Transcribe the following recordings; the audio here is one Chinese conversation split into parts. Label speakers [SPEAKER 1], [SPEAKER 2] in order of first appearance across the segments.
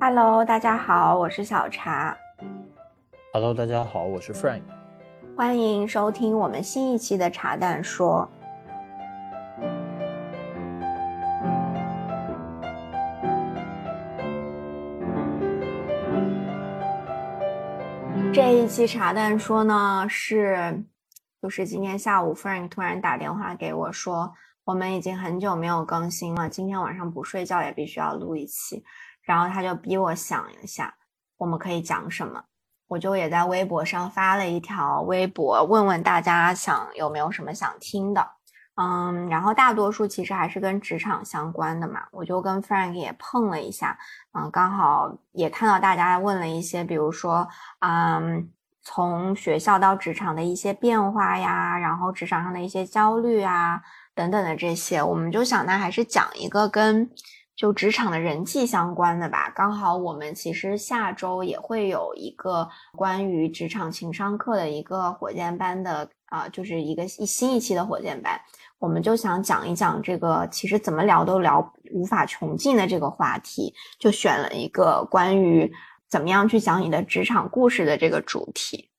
[SPEAKER 1] Hello，大家好，我是小茶。
[SPEAKER 2] Hello，大家好，我是 Frank。
[SPEAKER 1] 欢迎收听我们新一期的茶蛋说。一期茶蛋说呢，是就是今天下午 Frank 突然打电话给我说，我们已经很久没有更新了，今天晚上不睡觉也必须要录一期。然后他就逼我想一下，我们可以讲什么，我就也在微博上发了一条微博，问问大家想有没有什么想听的，嗯，然后大多数其实还是跟职场相关的嘛，我就跟 Frank 也碰了一下，嗯，刚好也看到大家问了一些，比如说，嗯，从学校到职场的一些变化呀，然后职场上的一些焦虑啊等等的这些，我们就想那还是讲一个跟。就职场的人际相关的吧，刚好我们其实下周也会有一个关于职场情商课的一个火箭班的啊，就是一个一新一期的火箭班，我们就想讲一讲这个其实怎么聊都聊无法穷尽的这个话题，就选了一个关于怎么样去讲你的职场故事的这个主题。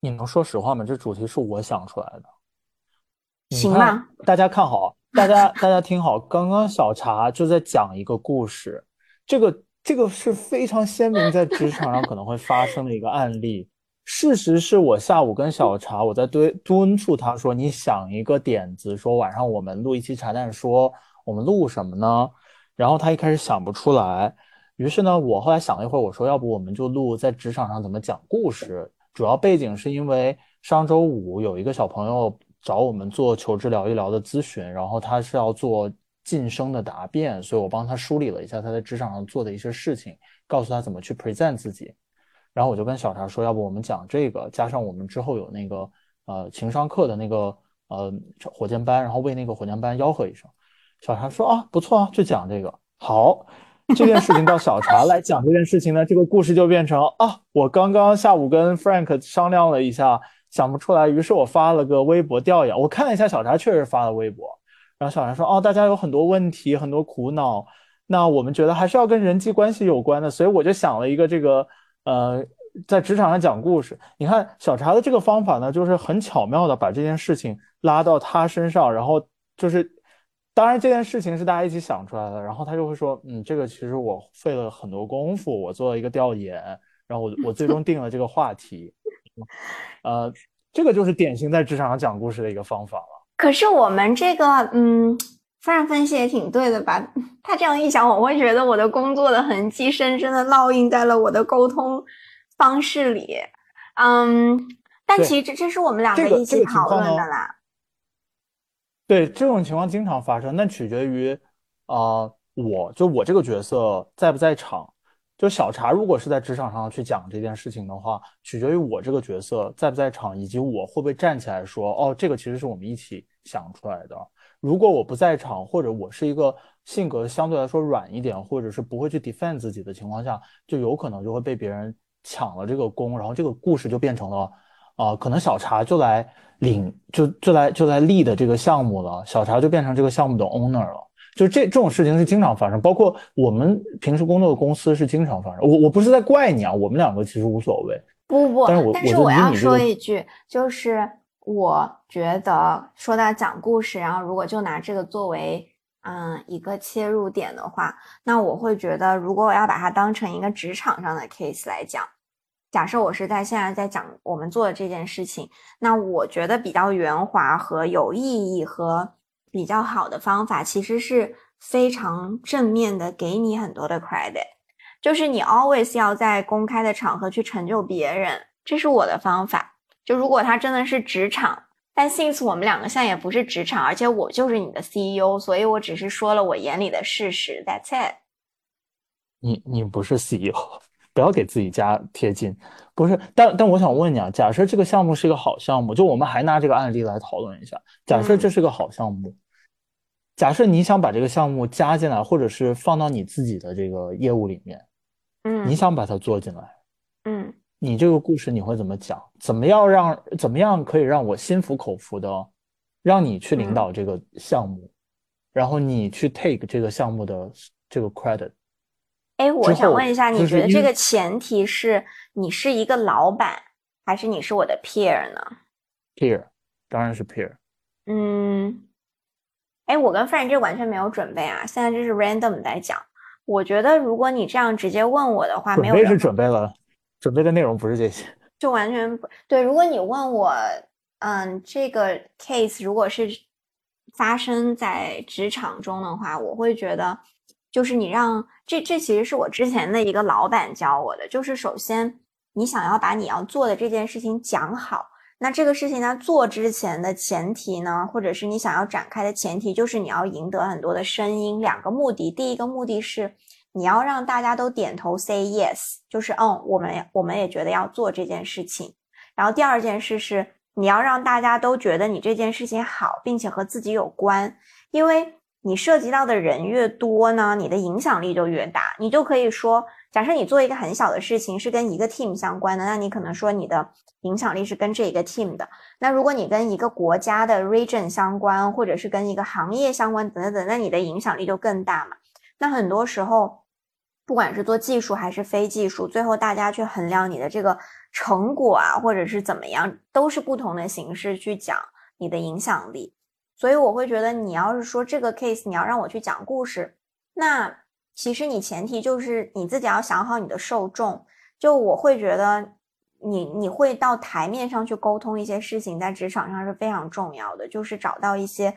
[SPEAKER 2] 你能说实话吗？这主题是我想出来的，
[SPEAKER 1] 行吧？
[SPEAKER 2] 大家看好。大家，大家听好，刚刚小茶就在讲一个故事，这个这个是非常鲜明在职场上可能会发生的一个案例。事实是我下午跟小茶，我在敦敦促他说：“你想一个点子，说晚上我们录一期茶蛋，说我们录什么呢？”然后他一开始想不出来，于是呢，我后来想了一会儿，我说：“要不我们就录在职场上怎么讲故事？主要背景是因为上周五有一个小朋友。”找我们做求职聊一聊的咨询，然后他是要做晋升的答辩，所以我帮他梳理了一下他在职场上做的一些事情，告诉他怎么去 present 自己。然后我就跟小茶说，要不我们讲这个，加上我们之后有那个呃情商课的那个呃火箭班，然后为那个火箭班吆喝一声。小茶说啊，不错啊，就讲这个。好，这件事情到小茶来讲这件事情呢，这个故事就变成啊，我刚刚下午跟 Frank 商量了一下。想不出来，于是我发了个微博调研。我看了一下小茶，确实发了微博。然后小茶说：“哦，大家有很多问题，很多苦恼。那我们觉得还是要跟人际关系有关的，所以我就想了一个这个，呃，在职场上讲故事。你看小茶的这个方法呢，就是很巧妙的把这件事情拉到他身上，然后就是，当然这件事情是大家一起想出来的。然后他就会说：嗯，这个其实我费了很多功夫，我做了一个调研，然后我我最终定了这个话题。”呃，这个就是典型在职场上讲故事的一个方法了。
[SPEAKER 1] 可是我们这个，嗯，范然分析也挺对的吧？他这样一想，我会觉得我的工作的痕迹深深的烙印在了我的沟通方式里。嗯，但其实这这是我们两个一起讨论的啦。
[SPEAKER 2] 对，这种情况经常发生，那取决于啊，我就我这个角色在不在场。就小茶，如果是在职场上去讲这件事情的话，取决于我这个角色在不在场，以及我会不会站起来说：“哦，这个其实是我们一起想出来的。”如果我不在场，或者我是一个性格相对来说软一点，或者是不会去 defend 自己的情况下，就有可能就会被别人抢了这个功，然后这个故事就变成了，啊，可能小茶就来领，就就来就来 lead 这个项目了，小茶就变成这个项目的 owner 了。就这这种事情是经常发生，包括我们平时工作的公司是经常发生。我我不是在怪你啊，我们两个其实无所谓。
[SPEAKER 1] 不不，
[SPEAKER 2] 但是我
[SPEAKER 1] 但是我要说一句，就是我觉得说到讲故事，然后如果就拿这个作为嗯一个切入点的话，那我会觉得，如果我要把它当成一个职场上的 case 来讲，假设我是在现在在讲我们做的这件事情，那我觉得比较圆滑和有意义和。比较好的方法其实是非常正面的，给你很多的 credit，就是你 always 要在公开的场合去成就别人，这是我的方法。就如果他真的是职场，但 since 我们两个现在也不是职场，而且我就是你的 CEO，所以我只是说了我眼里的事实。That's it。
[SPEAKER 2] 你你不是 CEO，不要给自己加贴金。不是，但但我想问你啊，假设这个项目是一个好项目，就我们还拿这个案例来讨论一下，假设这是个好项目。假设你想把这个项目加进来，或者是放到你自己的这个业务里面，
[SPEAKER 1] 嗯，
[SPEAKER 2] 你想把它做进来，
[SPEAKER 1] 嗯，
[SPEAKER 2] 你这个故事你会怎么讲？怎么样让怎么样可以让我心服口服的，让你去领导这个项目，然后你去 take 这个项目的这个 credit。
[SPEAKER 1] 哎，我想问一下，你觉得这个前提是你是一个老板，还是你是我的 peer 呢
[SPEAKER 2] ？peer，当然是 peer。
[SPEAKER 1] 嗯，哎，我跟 friend 这完全没有准备啊，现在这是 random 在讲。我觉得如果你这样直接问我的话，没有
[SPEAKER 2] 准备是准备了，准备的内容不是这些，
[SPEAKER 1] 就完全不对。如果你问我，嗯，这个 case 如果是发生在职场中的话，我会觉得。就是你让这这其实是我之前的一个老板教我的，就是首先你想要把你要做的这件事情讲好，那这个事情在做之前的前提呢，或者是你想要展开的前提，就是你要赢得很多的声音。两个目的，第一个目的是你要让大家都点头 say yes，就是嗯，我们我们也觉得要做这件事情。然后第二件事是你要让大家都觉得你这件事情好，并且和自己有关，因为。你涉及到的人越多呢，你的影响力就越大。你就可以说，假设你做一个很小的事情是跟一个 team 相关的，那你可能说你的影响力是跟这一个 team 的。那如果你跟一个国家的 region 相关，或者是跟一个行业相关等等等，那你的影响力就更大嘛。那很多时候，不管是做技术还是非技术，最后大家去衡量你的这个成果啊，或者是怎么样，都是不同的形式去讲你的影响力。所以我会觉得，你要是说这个 case，你要让我去讲故事，那其实你前提就是你自己要想好你的受众。就我会觉得，你你会到台面上去沟通一些事情，在职场上是非常重要的，就是找到一些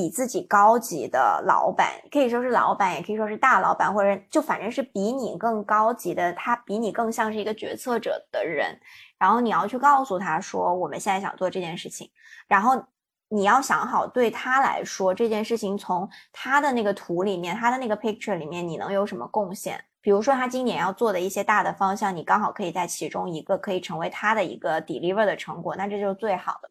[SPEAKER 1] 比自己高级的老板，可以说是老板，也可以说是大老板，或者就反正是比你更高级的，他比你更像是一个决策者的人。然后你要去告诉他说，我们现在想做这件事情，然后。你要想好，对他来说这件事情从他的那个图里面，他的那个 picture 里面，你能有什么贡献？比如说他今年要做的一些大的方向，你刚好可以在其中一个可以成为他的一个 deliver 的成果，那这就是最好的。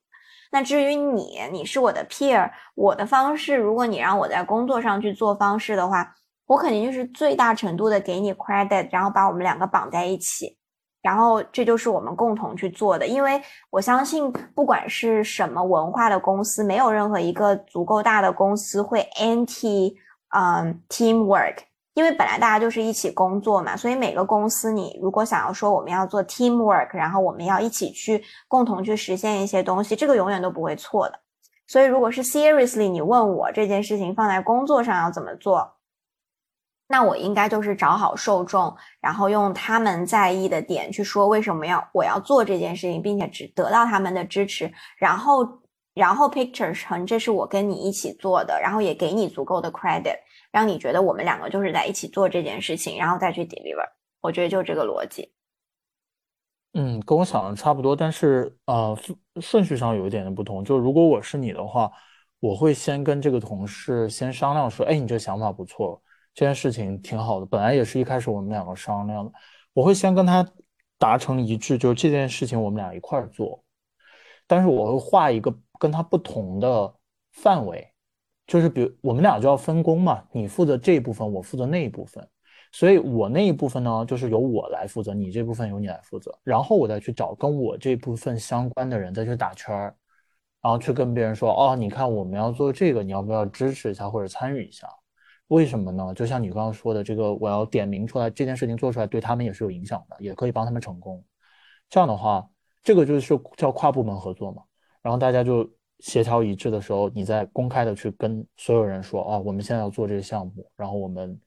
[SPEAKER 1] 那至于你，你是我的 peer，我的方式，如果你让我在工作上去做方式的话，我肯定就是最大程度的给你 credit，然后把我们两个绑在一起。然后这就是我们共同去做的，因为我相信，不管是什么文化的公司，没有任何一个足够大的公司会 anti 嗯 teamwork，因为本来大家就是一起工作嘛，所以每个公司你如果想要说我们要做 teamwork，然后我们要一起去共同去实现一些东西，这个永远都不会错的。所以如果是 seriously 你问我这件事情放在工作上要怎么做？那我应该就是找好受众，然后用他们在意的点去说为什么要我要做这件事情，并且只得到他们的支持，然后然后 picture 成这是我跟你一起做的，然后也给你足够的 credit，让你觉得我们两个就是在一起做这件事情，然后再去 deliver。我觉得就这个逻辑。
[SPEAKER 2] 嗯，跟我想的差不多，但是呃顺序上有一点的不同。就如果我是你的话，我会先跟这个同事先商量说，哎，你这想法不错。这件事情挺好的，本来也是一开始我们两个商量的，我会先跟他达成一致，就是这件事情我们俩一块儿做，但是我会画一个跟他不同的范围，就是比如我们俩就要分工嘛，你负责这一部分，我负责那一部分，所以我那一部分呢，就是由我来负责，你这部分由你来负责，然后我再去找跟我这部分相关的人再去打圈儿，然后去跟别人说，哦，你看我们要做这个，你要不要支持一下或者参与一下？为什么呢？就像你刚刚说的，这个我要点名出来，这件事情做出来对他们也是有影响的，也可以帮他们成功。这样的话，这个就是叫跨部门合作嘛。然后大家就协调一致的时候，你再公开的去跟所有人说，啊，我们现在要做这个项目，然后我们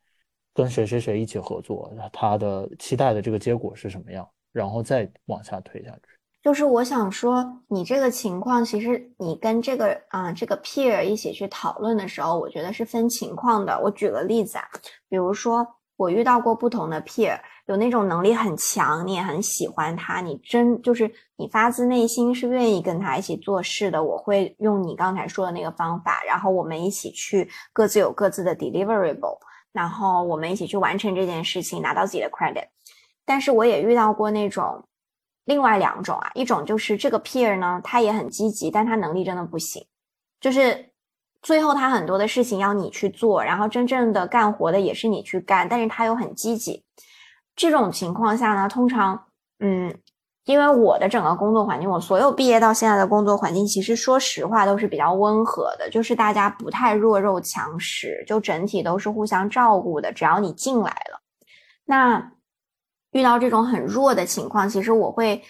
[SPEAKER 2] 跟谁谁谁一起合作，他的期待的这个结果是什么样，然后再往下推下去。
[SPEAKER 1] 就是我想说，你这个情况，其实你跟这个啊这个 peer 一起去讨论的时候，我觉得是分情况的。我举个例子啊，比如说我遇到过不同的 peer，有那种能力很强，你也很喜欢他，你真就是你发自内心是愿意跟他一起做事的。我会用你刚才说的那个方法，然后我们一起去各自有各自的 deliverable，然后我们一起去完成这件事情，拿到自己的 credit。但是我也遇到过那种。另外两种啊，一种就是这个 peer 呢，他也很积极，但他能力真的不行，就是最后他很多的事情要你去做，然后真正的干活的也是你去干，但是他又很积极。这种情况下呢，通常，嗯，因为我的整个工作环境，我所有毕业到现在的工作环境，其实说实话都是比较温和的，就是大家不太弱肉强食，就整体都是互相照顾的。只要你进来了，那遇到这种很弱的情况，其实我会，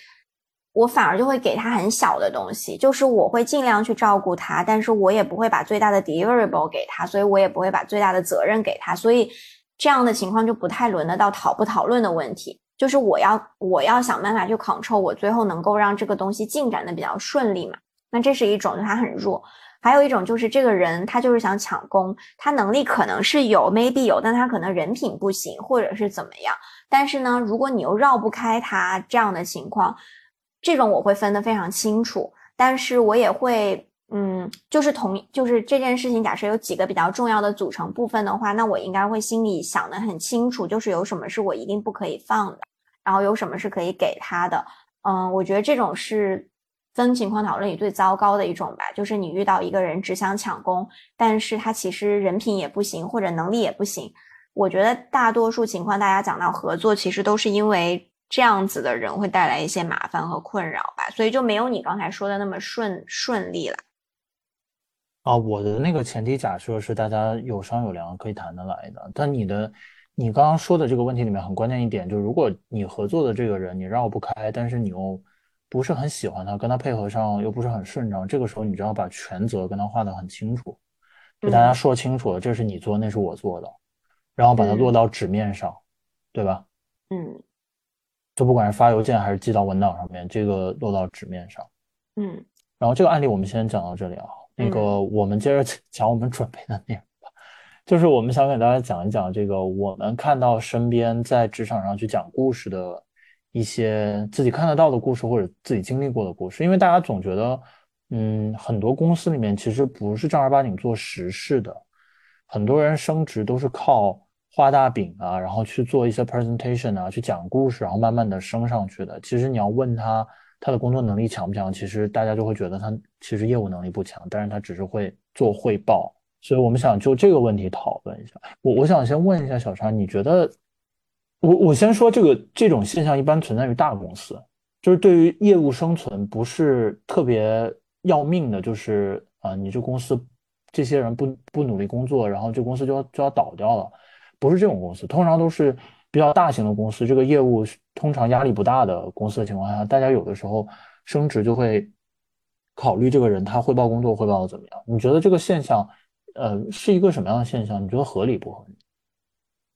[SPEAKER 1] 我反而就会给他很小的东西，就是我会尽量去照顾他，但是我也不会把最大的 deliverable 给他，所以我也不会把最大的责任给他，所以这样的情况就不太轮得到讨不讨论的问题。就是我要我要想办法去 control，我最后能够让这个东西进展的比较顺利嘛。那这是一种，就他很弱；还有一种就是这个人他就是想抢功，他能力可能是有，maybe 有，但他可能人品不行，或者是怎么样。但是呢，如果你又绕不开他这样的情况，这种我会分得非常清楚。但是我也会。嗯，就是同就是这件事情，假设有几个比较重要的组成部分的话，那我应该会心里想得很清楚，就是有什么是我一定不可以放的，然后有什么是可以给他的。嗯，我觉得这种是分情况讨论里最糟糕的一种吧，就是你遇到一个人只想抢功，但是他其实人品也不行，或者能力也不行。我觉得大多数情况，大家讲到合作，其实都是因为这样子的人会带来一些麻烦和困扰吧，所以就没有你刚才说的那么顺顺利了。
[SPEAKER 2] 啊，我的那个前提假设是大家有商有量，可以谈得来的。但你的，你刚刚说的这个问题里面很关键一点，就是如果你合作的这个人你绕不开，但是你又不是很喜欢他，跟他配合上又不是很顺畅，这个时候你就要把权责跟他画得很清楚，给大家说清楚了，这是你做，那是我做的，然后把它落到纸面上，对吧？
[SPEAKER 1] 嗯，
[SPEAKER 2] 就不管是发邮件还是寄到文档上面，这个落到纸面上。
[SPEAKER 1] 嗯，
[SPEAKER 2] 然后这个案例我们先讲到这里啊。那个，我们接着 讲我们准备的内容吧。就是我们想给大家讲一讲这个，我们看到身边在职场上去讲故事的一些自己看得到的故事，或者自己经历过的故事。因为大家总觉得，嗯，很多公司里面其实不是正儿八经做实事的，很多人升职都是靠画大饼啊，然后去做一些 presentation 啊，去讲故事，然后慢慢的升上去的。其实你要问他。他的工作能力强不强？其实大家就会觉得他其实业务能力不强，但是他只是会做汇报。所以我们想就这个问题讨论一下。我我想先问一下小川，你觉得我我先说这个这种现象一般存在于大公司，就是对于业务生存不是特别要命的，就是啊，你这公司这些人不不努力工作，然后这公司就要就要倒掉了，不是这种公司，通常都是。比较大型的公司，这个业务通常压力不大的公司的情况下，大家有的时候升职就会考虑这个人他汇报工作汇报的怎么样。你觉得这个现象，呃，是一个什么样的现象？你觉得合理不合理？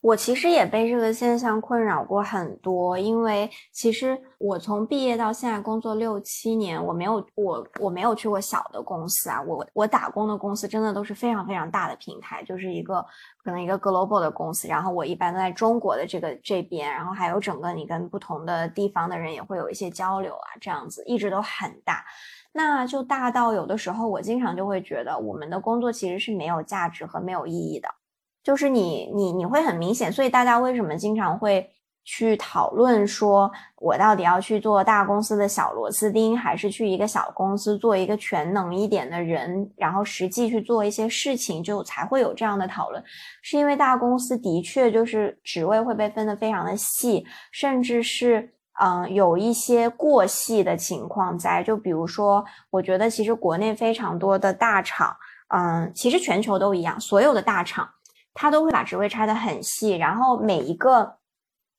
[SPEAKER 1] 我其实也被这个现象困扰过很多，因为其实我从毕业到现在工作六七年，我没有我我没有去过小的公司啊，我我打工的公司真的都是非常非常大的平台，就是一个可能一个 global 的公司，然后我一般都在中国的这个这边，然后还有整个你跟不同的地方的人也会有一些交流啊，这样子一直都很大，那就大到有的时候我经常就会觉得我们的工作其实是没有价值和没有意义的。就是你，你你会很明显，所以大家为什么经常会去讨论说，我到底要去做大公司的小螺丝钉，还是去一个小公司做一个全能一点的人，然后实际去做一些事情，就才会有这样的讨论，是因为大公司的确就是职位会被分得非常的细，甚至是嗯有一些过细的情况在，就比如说，我觉得其实国内非常多的大厂，嗯，其实全球都一样，所有的大厂。他都会把职位拆得很细，然后每一个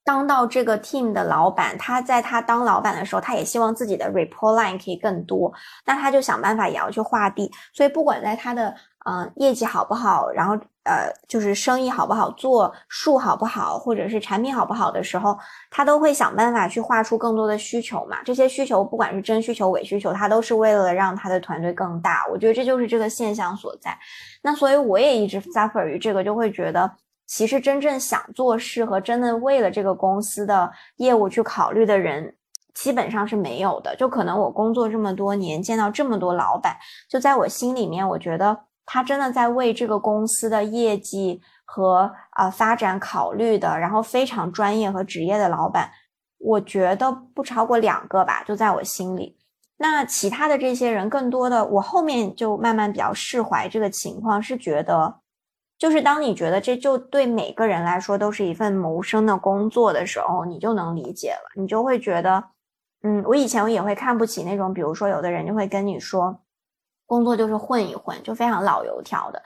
[SPEAKER 1] 当到这个 team 的老板，他在他当老板的时候，他也希望自己的 report line 可以更多，那他就想办法也要去画地，所以不管在他的。嗯，业绩好不好，然后呃，就是生意好不好做，数好不好，或者是产品好不好的时候，他都会想办法去画出更多的需求嘛。这些需求不管是真需求、伪需求，他都是为了让他的团队更大。我觉得这就是这个现象所在。那所以我也一直 suffer 于这个，就会觉得其实真正想做事和真的为了这个公司的业务去考虑的人，基本上是没有的。就可能我工作这么多年，见到这么多老板，就在我心里面，我觉得。他真的在为这个公司的业绩和啊发展考虑的，然后非常专业和职业的老板，我觉得不超过两个吧，就在我心里。那其他的这些人，更多的我后面就慢慢比较释怀这个情况，是觉得，就是当你觉得这就对每个人来说都是一份谋生的工作的时候，你就能理解了，你就会觉得，嗯，我以前我也会看不起那种，比如说有的人就会跟你说，工作就是混一混，就非常老油条的。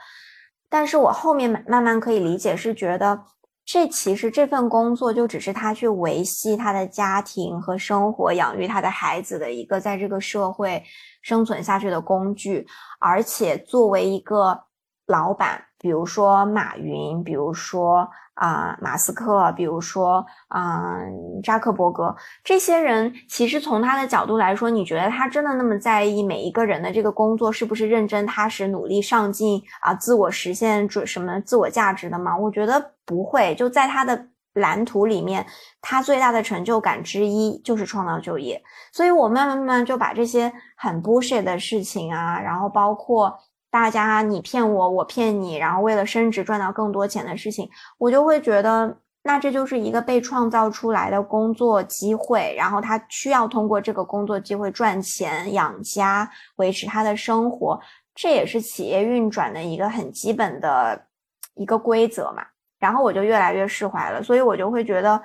[SPEAKER 1] 但是我后面慢慢慢可以理解，是觉得这其实这份工作就只是他去维系他的家庭和生活，养育他的孩子的一个在这个社会生存下去的工具，而且作为一个老板。比如说马云，比如说啊马斯克，比如说啊扎克伯格，这些人其实从他的角度来说，你觉得他真的那么在意每一个人的这个工作是不是认真踏实、努力上进啊，自我实现准什么自我价值的吗？我觉得不会。就在他的蓝图里面，他最大的成就感之一就是创造就业。所以我慢慢慢慢就把这些很 bullshit 的事情啊，然后包括。大家你骗我，我骗你，然后为了升职赚到更多钱的事情，我就会觉得，那这就是一个被创造出来的工作机会，然后他需要通过这个工作机会赚钱养家，维持他的生活，这也是企业运转的一个很基本的一个规则嘛。然后我就越来越释怀了，所以我就会觉得，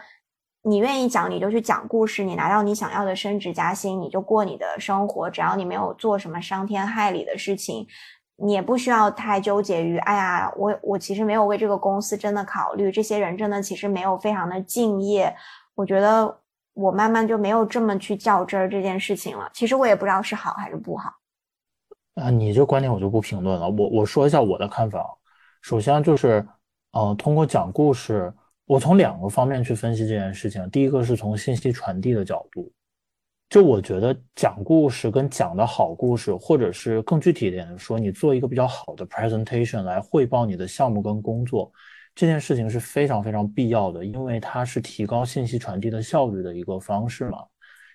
[SPEAKER 1] 你愿意讲你就去讲故事，你拿到你想要的升职加薪，你就过你的生活，只要你没有做什么伤天害理的事情。你也不需要太纠结于，哎呀，我我其实没有为这个公司真的考虑，这些人真的其实没有非常的敬业。我觉得我慢慢就没有这么去较真儿这件事情了。其实我也不知道是好还是不好。
[SPEAKER 2] 啊，你这观点我就不评论了。我我说一下我的看法。首先就是，呃，通过讲故事，我从两个方面去分析这件事情。第一个是从信息传递的角度。就我觉得讲故事跟讲的好故事，或者是更具体一点的说，你做一个比较好的 presentation 来汇报你的项目跟工作，这件事情是非常非常必要的，因为它是提高信息传递的效率的一个方式嘛。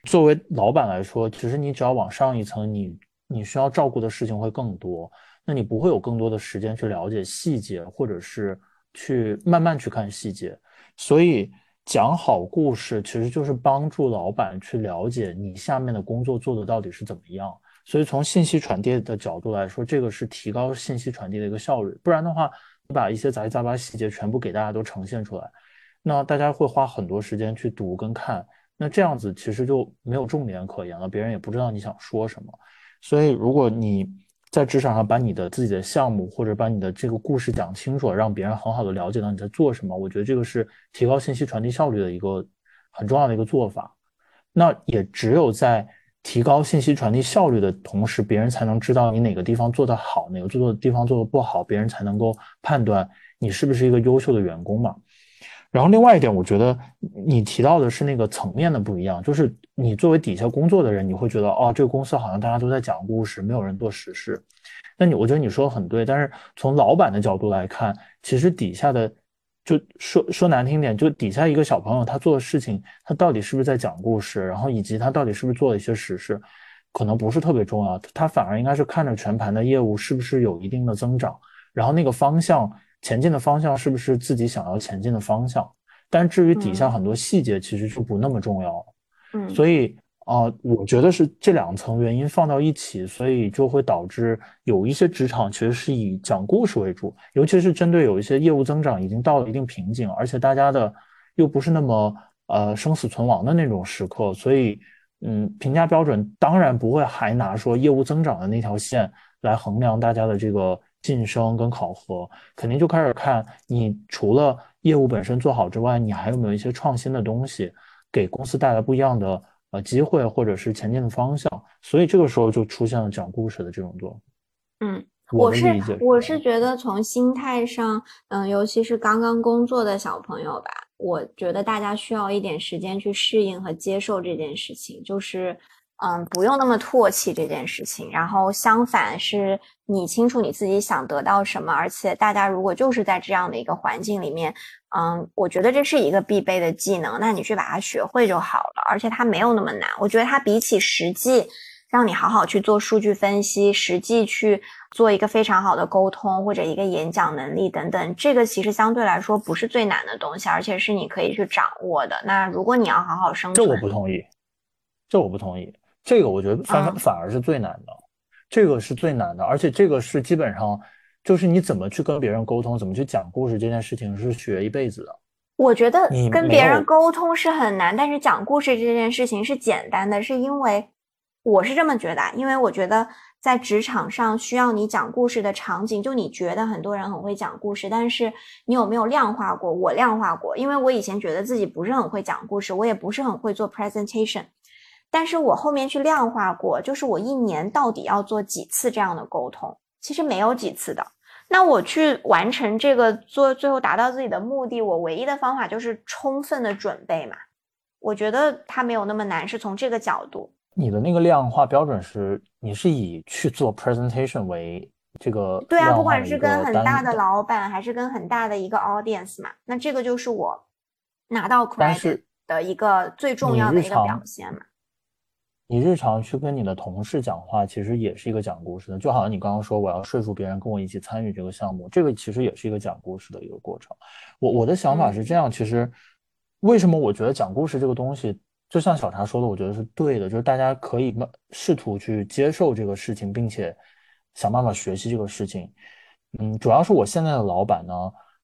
[SPEAKER 2] 作为老板来说，其实你只要往上一层，你你需要照顾的事情会更多，那你不会有更多的时间去了解细节，或者是去慢慢去看细节，所以。讲好故事其实就是帮助老板去了解你下面的工作做的到底是怎么样。所以从信息传递的角度来说，这个是提高信息传递的一个效率。不然的话，你把一些杂七杂八细节全部给大家都呈现出来，那大家会花很多时间去读跟看，那这样子其实就没有重点可言了，别人也不知道你想说什么。所以如果你在职场上把你的自己的项目或者把你的这个故事讲清楚，让别人很好的了解到你在做什么，我觉得这个是提高信息传递效率的一个很重要的一个做法。那也只有在提高信息传递效率的同时，别人才能知道你哪个地方做得好，哪个做的地方做得不好，别人才能够判断你是不是一个优秀的员工嘛。然后另外一点，我觉得你提到的是那个层面的不一样，就是你作为底下工作的人，你会觉得哦，这个公司好像大家都在讲故事，没有人做实事。那你我觉得你说的很对，但是从老板的角度来看，其实底下的就说说难听点，就底下一个小朋友他做的事情，他到底是不是在讲故事，然后以及他到底是不是做了一些实事，可能不是特别重要，他反而应该是看着全盘的业务是不是有一定的增长，然后那个方向。前进的方向是不是自己想要前进的方向？但至于底下很多细节，其实就不那么重要了。
[SPEAKER 1] 嗯，
[SPEAKER 2] 所以啊，我觉得是这两层原因放到一起，所以就会导致有一些职场其实是以讲故事为主，尤其是针对有一些业务增长已经到了一定瓶颈，而且大家的又不是那么呃生死存亡的那种时刻，所以嗯，评价标准当然不会还拿说业务增长的那条线来衡量大家的这个。晋升跟考核，肯定就开始看你除了业务本身做好之外，你还有没有一些创新的东西，给公司带来不一样的呃机会或者是前进的方向。所以这个时候就出现了讲故事的这种做。
[SPEAKER 1] 嗯，我是我是觉得从心态上，嗯，尤其是刚刚工作的小朋友吧，我觉得大家需要一点时间去适应和接受这件事情，就是。嗯，不用那么唾弃这件事情。然后相反，是你清楚你自己想得到什么。而且大家如果就是在这样的一个环境里面，嗯，我觉得这是一个必备的技能。那你去把它学会就好了。而且它没有那么难。我觉得它比起实际让你好好去做数据分析，实际去做一个非常好的沟通或者一个演讲能力等等，这个其实相对来说不是最难的东西，而且是你可以去掌握的。那如果你要好好生存，
[SPEAKER 2] 这我不同意。这我不同意。这个我觉得反反而是最难的，这个是最难的，而且这个是基本上就是你怎么去跟别人沟通，怎么去讲故事这件事情是学一辈子的。
[SPEAKER 1] 我觉得跟别人沟通是很难，但是讲故事这件事情是简单的，是因为我是这么觉得啊，因为我觉得在职场上需要你讲故事的场景，就你觉得很多人很会讲故事，但是你有没有量化过？我量化过，因为我以前觉得自己不是很会讲故事，我也不是很会做 presentation，但是我后面去量化过，就是我一年到底要做几次这样的沟通，其实没有几次的。那我去完成这个做最后达到自己的目的，我唯一的方法就是充分的准备嘛。我觉得它没有那么难，是从这个角度。
[SPEAKER 2] 你的那个量化标准是，你是以去做 presentation 为这个
[SPEAKER 1] 对啊，不管是跟很大的老板，还是跟很大的一个 audience 嘛，那这个就是我拿到 credit
[SPEAKER 2] 是
[SPEAKER 1] 的一个最重要的一个表现嘛。
[SPEAKER 2] 你日常去跟你的同事讲话，其实也是一个讲故事的，就好像你刚刚说我要说服别人跟我一起参与这个项目，这个其实也是一个讲故事的一个过程。我我的想法是这样，其实为什么我觉得讲故事这个东西，就像小茶说的，我觉得是对的，就是大家可以慢试图去接受这个事情，并且想办法学习这个事情。嗯，主要是我现在的老板呢，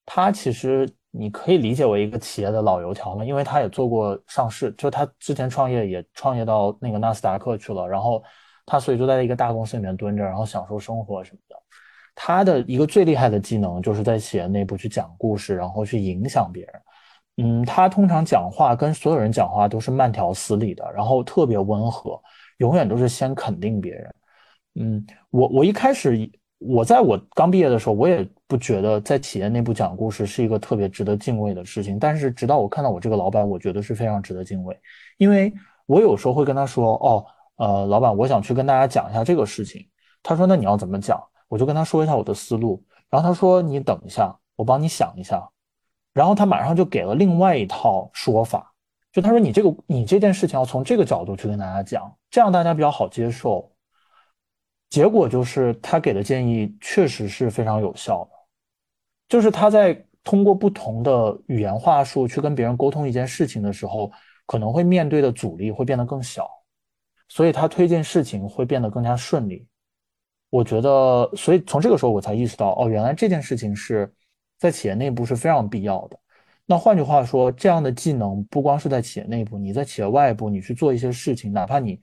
[SPEAKER 2] 他其实你可以理解为一个企业的老油条嘛，因为他也做过上市，就他之前创业也创业到那个纳斯达克去了，然后他所以就在一个大公司里面蹲着，然后享受生活什么的。他的一个最厉害的技能就是在企业内部去讲故事，然后去影响别人。嗯，他通常讲话跟所有人讲话都是慢条斯理的，然后特别温和，永远都是先肯定别人。嗯，我我一开始我在我刚毕业的时候，我也不觉得在企业内部讲故事是一个特别值得敬畏的事情。但是直到我看到我这个老板，我觉得是非常值得敬畏，因为我有时候会跟他说：“哦，呃，老板，我想去跟大家讲一下这个事情。”他说：“那你要怎么讲？”我就跟他说一下我的思路，然后他说：“你等一下，我帮你想一下。”然后他马上就给了另外一套说法，就他说：“你这个你这件事情要从这个角度去跟大家讲，这样大家比较好接受。”结果就是他给的建议确实是非常有效的，就是他在通过不同的语言话术去跟别人沟通一件事情的时候，可能会面对的阻力会变得更小，所以他推荐事情会变得更加顺利。我觉得，所以从这个时候我才意识到，哦，原来这件事情是在企业内部是非常必要的。那换句话说，这样的技能不光是在企业内部，你在企业外部，你去做一些事情，哪怕你。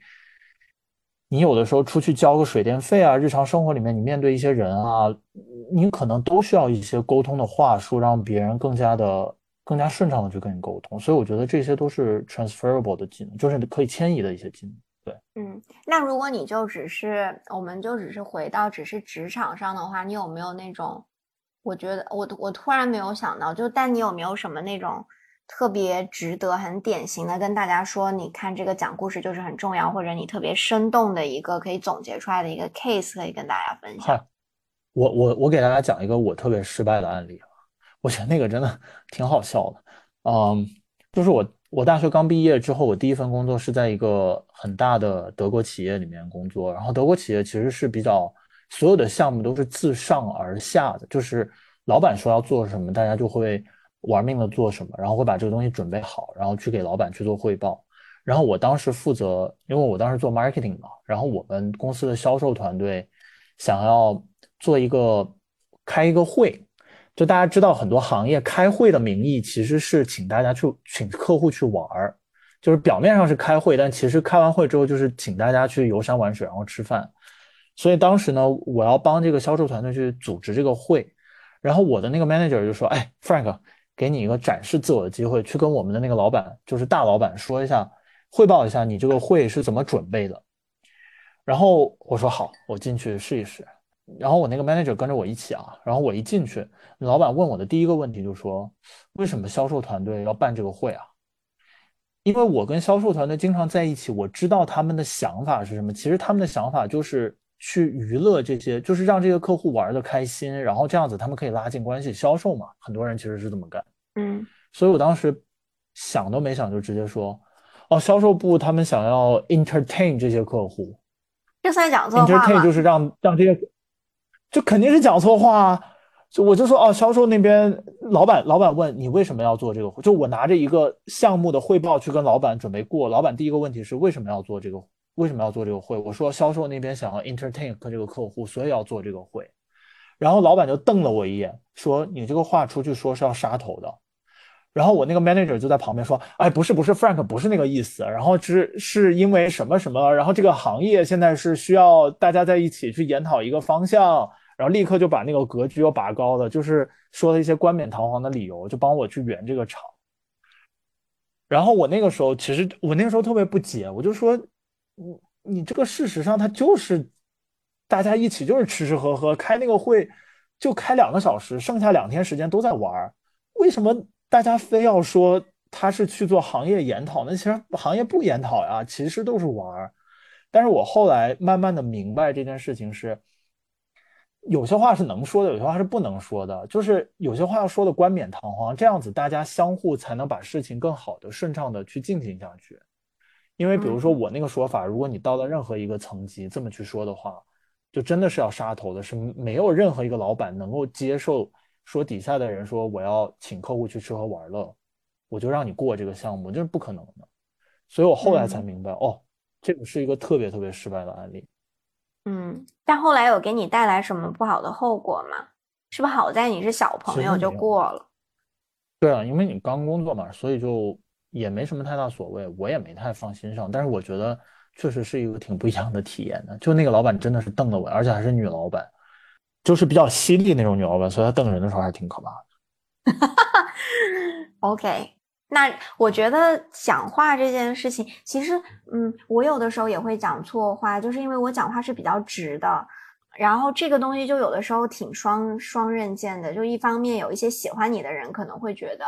[SPEAKER 2] 你有的时候出去交个水电费啊，日常生活里面你面对一些人啊，你可能都需要一些沟通的话术，让别人更加的、更加顺畅的去跟你沟通。所以我觉得这些都是 transferable 的技能，就是可以迁移的一些技能。对，
[SPEAKER 1] 嗯，那如果你就只是，我们就只是回到只是职场上的话，你有没有那种？我觉得我我突然没有想到，就但你有没有什么那种？特别值得、很典型的跟大家说，你看这个讲故事就是很重要，或者你特别生动的一个可以总结出来的一个 case 可以跟大家分享。
[SPEAKER 2] 我我我给大家讲一个我特别失败的案例，我觉得那个真的 挺好笑的。嗯，就是我我大学刚毕业之后，我第一份工作是在一个很大的德国企业里面工作，然后德国企业其实是比较所有的项目都是自上而下的，就是老板说要做什么，大家就会。玩命的做什么，然后会把这个东西准备好，然后去给老板去做汇报。然后我当时负责，因为我当时做 marketing 嘛，然后我们公司的销售团队想要做一个开一个会，就大家知道很多行业开会的名义其实是请大家去请客户去玩儿，就是表面上是开会，但其实开完会之后就是请大家去游山玩水，然后吃饭。所以当时呢，我要帮这个销售团队去组织这个会，然后我的那个 manager 就说：“哎，Frank。”给你一个展示自我的机会，去跟我们的那个老板，就是大老板说一下，汇报一下你这个会是怎么准备的。然后我说好，我进去试一试。然后我那个 manager 跟着我一起啊。然后我一进去，老板问我的第一个问题就说：为什么销售团队要办这个会啊？因为我跟销售团队经常在一起，我知道他们的想法是什么。其实他们的想法就是。去娱乐这些，就是让这个客户玩的开心，然后这样子他们可以拉近关系，销售嘛，很多人其实是这么干。
[SPEAKER 1] 嗯，
[SPEAKER 2] 所以我当时想都没想就直接说，哦，销售部他们想要 entertain 这些客户，
[SPEAKER 1] 这算讲错话
[SPEAKER 2] entertain 就是让让这些，就肯定是讲错话啊！就我就说哦，销售那边老板老板问你为什么要做这个，就我拿着一个项目的汇报去跟老板准备过，老板第一个问题是为什么要做这个。为什么要做这个会？我说销售那边想要 entertain 这个客户，所以要做这个会。然后老板就瞪了我一眼，说：“你这个话出去说是要杀头的。”然后我那个 manager 就在旁边说：“哎，不是不是，Frank 不是那个意思。然后是是因为什么什么，然后这个行业现在是需要大家在一起去研讨一个方向，然后立刻就把那个格局又拔高了，就是说了一些冠冕堂皇的理由，就帮我去圆这个场。然后我那个时候其实我那个时候特别不解，我就说：你你这个事实上他就是大家一起就是吃吃喝喝，开那个会就开两个小时，剩下两天时间都在玩，为什么？”大家非要说他是去做行业研讨，那其实行业不研讨呀，其实都是玩。但是我后来慢慢的明白这件事情是，有些话是能说的，有些话是不能说的，就是有些话要说的冠冕堂皇，这样子大家相互才能把事情更好的、顺畅的去进行下去。因为比如说我那个说法，如果你到了任何一个层级这么去说的话，就真的是要杀头的，是没有任何一个老板能够接受。说底下的人说我要请客户去吃喝玩乐，我就让你过这个项目，这是不可能的。所以我后来才明白，哦，这个是一个特别特别失败的案例。
[SPEAKER 1] 嗯，但后来有给你带来什么不好的后果吗？是不是好在你是小朋友就过了？
[SPEAKER 2] 对啊，因为你刚工作嘛，所以就也没什么太大所谓，我也没太放心上。但是我觉得确实是一个挺不一样的体验的。就那个老板真的是瞪了我，而且还是女老板。就是比较犀利那种女老板，所以她瞪人的时候还挺可怕的。
[SPEAKER 1] OK，那我觉得讲话这件事情，其实，嗯，我有的时候也会讲错话，就是因为我讲话是比较直的。然后这个东西就有的时候挺双双刃剑的，就一方面有一些喜欢你的人可能会觉得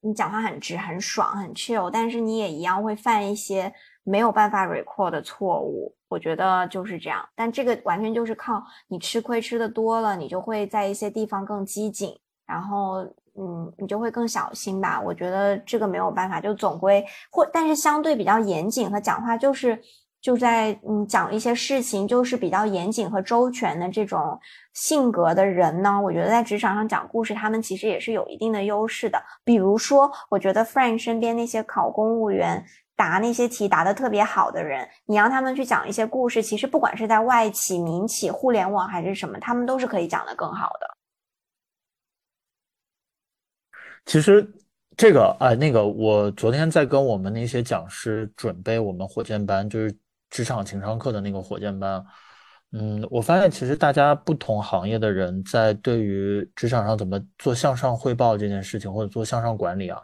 [SPEAKER 1] 你讲话很直、很爽、很 chill，但是你也一样会犯一些。没有办法 record 的错误，我觉得就是这样。但这个完全就是靠你吃亏吃的多了，你就会在一些地方更机警，然后嗯，你就会更小心吧。我觉得这个没有办法，就总归或但是相对比较严谨和讲话就是就在嗯讲一些事情就是比较严谨和周全的这种性格的人呢，我觉得在职场上讲故事，他们其实也是有一定的优势的。比如说，我觉得 Frank 身边那些考公务员。答那些题答得特别好的人，你让他们去讲一些故事，其实不管是在外企、民企、互联网还是什么，他们都是可以讲得更好的。
[SPEAKER 2] 其实这个啊，那个，我昨天在跟我们那些讲师准备我们火箭班，就是职场情商课的那个火箭班。嗯，我发现其实大家不同行业的人在对于职场上怎么做向上汇报这件事情，或者做向上管理啊。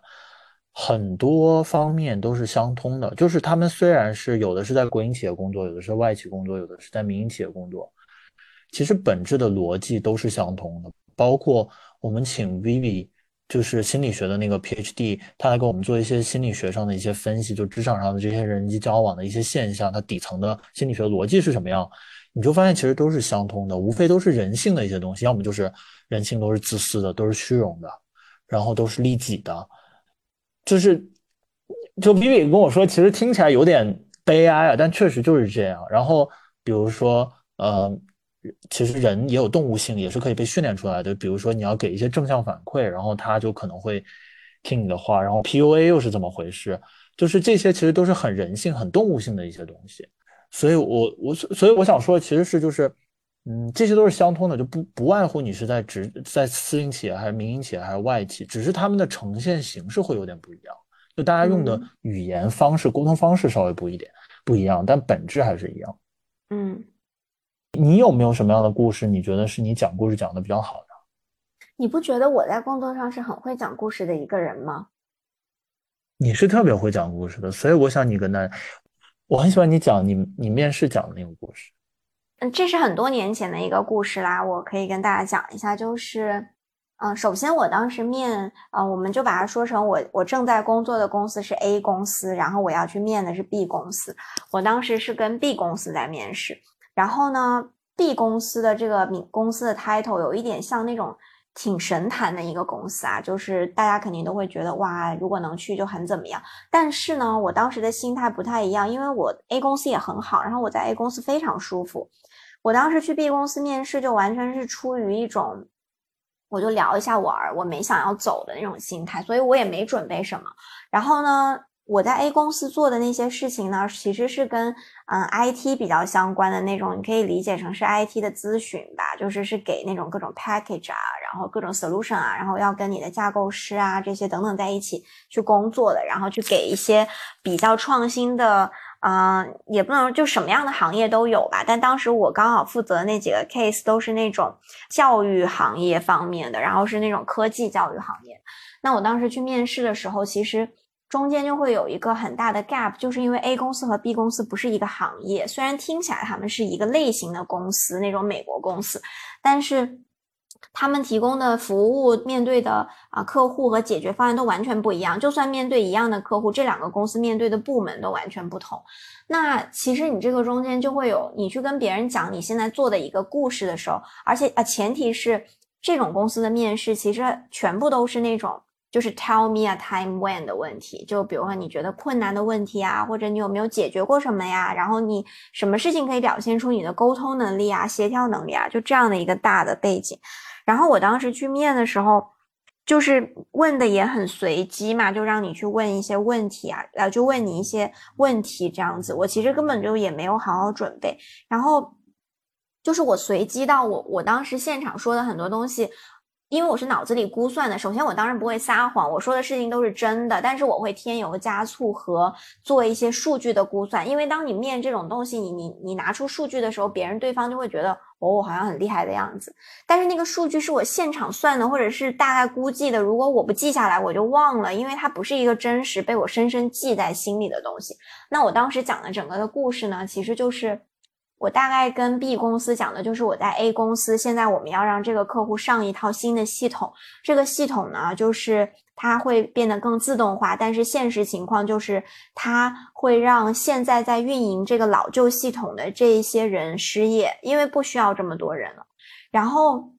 [SPEAKER 2] 很多方面都是相通的，就是他们虽然是有的是在国营企业工作，有的是外企工作，有的是在民营企业工作，其实本质的逻辑都是相通的。包括我们请 Vivi，就是心理学的那个 PhD，他来给我们做一些心理学上的一些分析，就职场上的这些人际交往的一些现象，它底层的心理学逻辑是什么样，你就发现其实都是相通的，无非都是人性的一些东西，要么就是人性都是自私的，都是虚荣的，然后都是利己的。就是，就 Vivi 跟我说，其实听起来有点悲哀啊，但确实就是这样。然后，比如说，呃，其实人也有动物性，也是可以被训练出来的。比如说，你要给一些正向反馈，然后他就可能会听你的话。然后 PUA 又是怎么回事？就是这些其实都是很人性、很动物性的一些东西。所以，我我所以我想说的其实是就是。嗯，这些都是相通的，就不不外乎你是在职在私营企业还是民营企业还是外企，只是他们的呈现形式会有点不一样，就大家用的语言方式、沟通方式稍微不一点不一样，但本质还是一样。
[SPEAKER 1] 嗯，
[SPEAKER 2] 你有没有什么样的故事？你觉得是你讲故事讲的比较好的？
[SPEAKER 1] 你不觉得我在工作上是很会讲故事的一个人吗？
[SPEAKER 2] 你是特别会讲故事的，所以我想你跟那，我很喜欢你讲你你面试讲的那个故事。
[SPEAKER 1] 嗯，这是很多年前的一个故事啦，我可以跟大家讲一下。就是，嗯，首先我当时面，呃，我们就把它说成我我正在工作的公司是 A 公司，然后我要去面的是 B 公司。我当时是跟 B 公司在面试，然后呢，B 公司的这个名公司的 title 有一点像那种。挺神坛的一个公司啊，就是大家肯定都会觉得哇，如果能去就很怎么样。但是呢，我当时的心态不太一样，因为我 A 公司也很好，然后我在 A 公司非常舒服。我当时去 B 公司面试，就完全是出于一种，我就聊一下玩儿，我没想要走的那种心态，所以我也没准备什么。然后呢？我在 A 公司做的那些事情呢，其实是跟嗯 IT 比较相关的那种，你可以理解成是 IT 的咨询吧，就是是给那种各种 package 啊，然后各种 solution 啊，然后要跟你的架构师啊这些等等在一起去工作的，然后去给一些比较创新的，嗯，也不能就什么样的行业都有吧。但当时我刚好负责那几个 case 都是那种教育行业方面的，然后是那种科技教育行业。那我当时去面试的时候，其实。中间就会有一个很大的 gap，就是因为 A 公司和 B 公司不是一个行业，虽然听起来他们是一个类型的公司，那种美国公司，但是他们提供的服务、面对的啊客户和解决方案都完全不一样。就算面对一样的客户，这两个公司面对的部门都完全不同。那其实你这个中间就会有你去跟别人讲你现在做的一个故事的时候，而且啊前提是这种公司的面试其实全部都是那种。就是 tell me a time when 的问题，就比如说你觉得困难的问题啊，或者你有没有解决过什么呀？然后你什么事情可以表现出你的沟通能力啊、协调能力啊？就这样的一个大的背景。然后我当时去面的时候，就是问的也很随机嘛，就让你去问一些问题啊，呃，就问你一些问题这样子。我其实根本就也没有好好准备，然后就是我随机到我我当时现场说的很多东西。因为我是脑子里估算的，首先我当然不会撒谎，我说的事情都是真的，但是我会添油加醋和做一些数据的估算。因为当你面这种东西，你你你拿出数据的时候，别人对方就会觉得哦，我好像很厉害的样子。但是那个数据是我现场算的，或者是大概估计的，如果我不记下来，我就忘了，因为它不是一个真实被我深深记在心里的东西。那我当时讲的整个的故事呢，其实就是。我大概跟 B 公司讲的就是我在 A 公司，现在我们要让这个客户上一套新的系统。这个系统呢，就是它会变得更自动化，但是现实情况就是它会让现在在运营这个老旧系统的这一些人失业，因为不需要这么多人了。然后。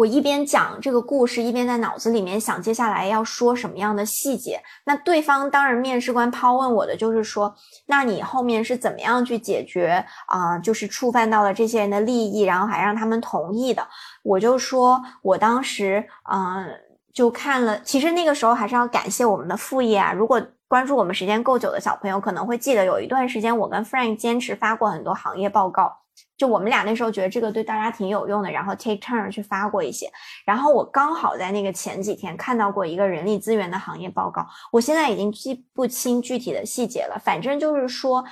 [SPEAKER 1] 我一边讲这个故事，一边在脑子里面想接下来要说什么样的细节。那对方当然面试官抛问我的就是说，那你后面是怎么样去解决啊？就是触犯到了这些人的利益，然后还让他们同意的。我就说我当时嗯，就看了，其实那个时候还是要感谢我们的副业啊。如果关注我们时间够久的小朋友可能会记得，有一段时间我跟 Frank 坚持发过很多行业报告。就我们俩那时候觉得这个对大家挺有用的，然后 take turn 去发过一些。然后我刚好在那个前几天看到过一个人力资源的行业报告，我现在已经记不清具体的细节了，反正就是说，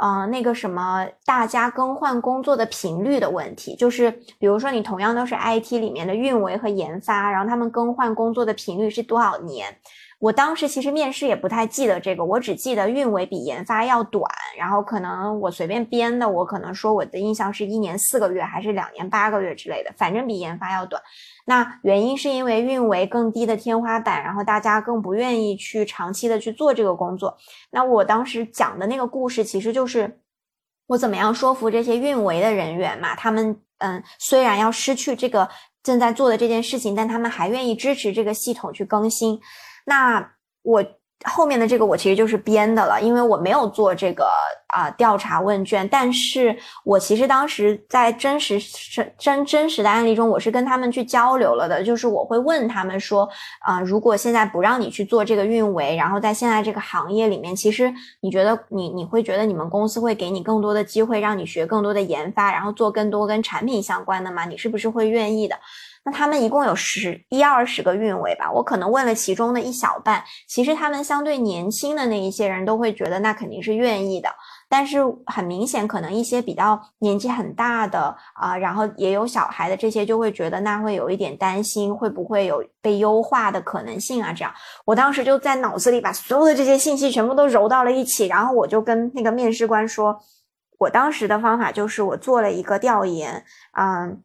[SPEAKER 1] 嗯，那个什么大家更换工作的频率的问题，就是比如说你同样都是 IT 里面的运维和研发，然后他们更换工作的频率是多少年？我当时其实面试也不太记得这个，我只记得运维比研发要短，然后可能我随便编的，我可能说我的印象是一年四个月还是两年八个月之类的，反正比研发要短。那原因是因为运维更低的天花板，然后大家更不愿意去长期的去做这个工作。那我当时讲的那个故事，其实就是我怎么样说服这些运维的人员嘛，他们嗯，虽然要失去这个正在做的这件事情，但他们还愿意支持这个系统去更新。那我后面的这个我其实就是编的了，因为我没有做这个啊调查问卷，但是我其实当时在真实真真真实的案例中，我是跟他们去交流了的，就是我会问他们说，啊，如果现在不让你去做这个运维，然后在现在这个行业里面，其实你觉得你你会觉得你们公司会给你更多的机会，让你学更多的研发，然后做更多跟产品相关的吗？你是不是会愿意的？那他们一共有十一二十个运维吧，我可能问了其中的一小半。其实他们相对年轻的那一些人都会觉得那肯定是愿意的，但是很明显，可能一些比较年纪很大的啊，然后也有小孩的这些就会觉得那会有一点担心，会不会有被优化的可能性啊？这样，我当时就在脑子里把所有的这些信息全部都揉到了一起，然后我就跟那个面试官说，我当时的方法就是我做了一个调研，嗯。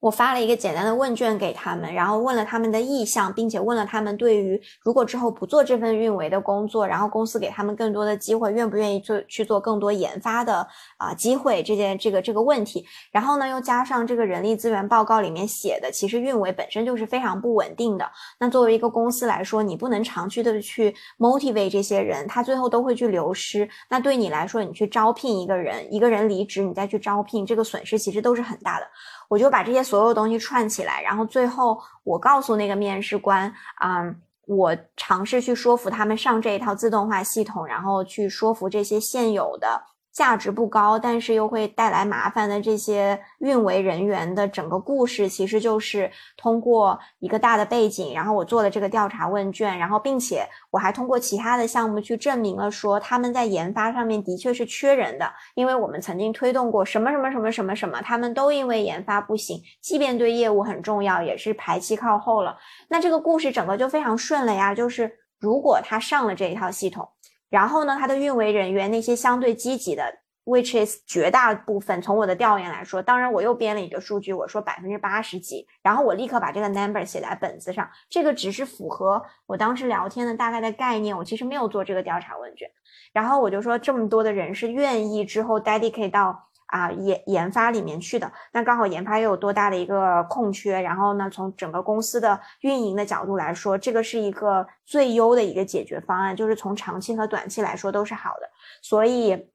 [SPEAKER 1] 我发了一个简单的问卷给他们，然后问了他们的意向，并且问了他们对于如果之后不做这份运维的工作，然后公司给他们更多的机会，愿不愿意做去做更多研发的啊机会这件这个这个问题。然后呢，又加上这个人力资源报告里面写的，其实运维本身就是非常不稳定的。那作为一个公司来说，你不能长期的去 motivate 这些人，他最后都会去流失。那对你来说，你去招聘一个人，一个人离职，你再去招聘，这个损失其实都是很大的。我就把这些所有东西串起来，然后最后我告诉那个面试官，啊，我尝试去说服他们上这一套自动化系统，然后去说服这些现有的价值不高，但是又会带来麻烦的这些运维人员的整个故事，其实就是通过一个大的背景，然后我做了这个调查问卷，然后并且我还通过其他的项目去证明了说他们在研发上面的确是缺人的，因为我们曾经推动过什么什么什么什么什么，他们都因为研发不行，即便对业务很重要，也是排期靠后了。那这个故事整个就非常顺了呀，就是如果他上了这一套系统。然后呢，他的运维人员那些相对积极的，which is 绝大部分，从我的调研来说，当然我又编了一个数据，我说百分之八十几，然后我立刻把这个 number 写在本子上，这个只是符合我当时聊天的大概的概念，我其实没有做这个调查问卷，然后我就说这么多的人是愿意之后 dedicate 到。啊，研研发里面去的，那刚好研发又有多大的一个空缺，然后呢，从整个公司的运营的角度来说，这个是一个最优的一个解决方案，就是从长期和短期来说都是好的，所以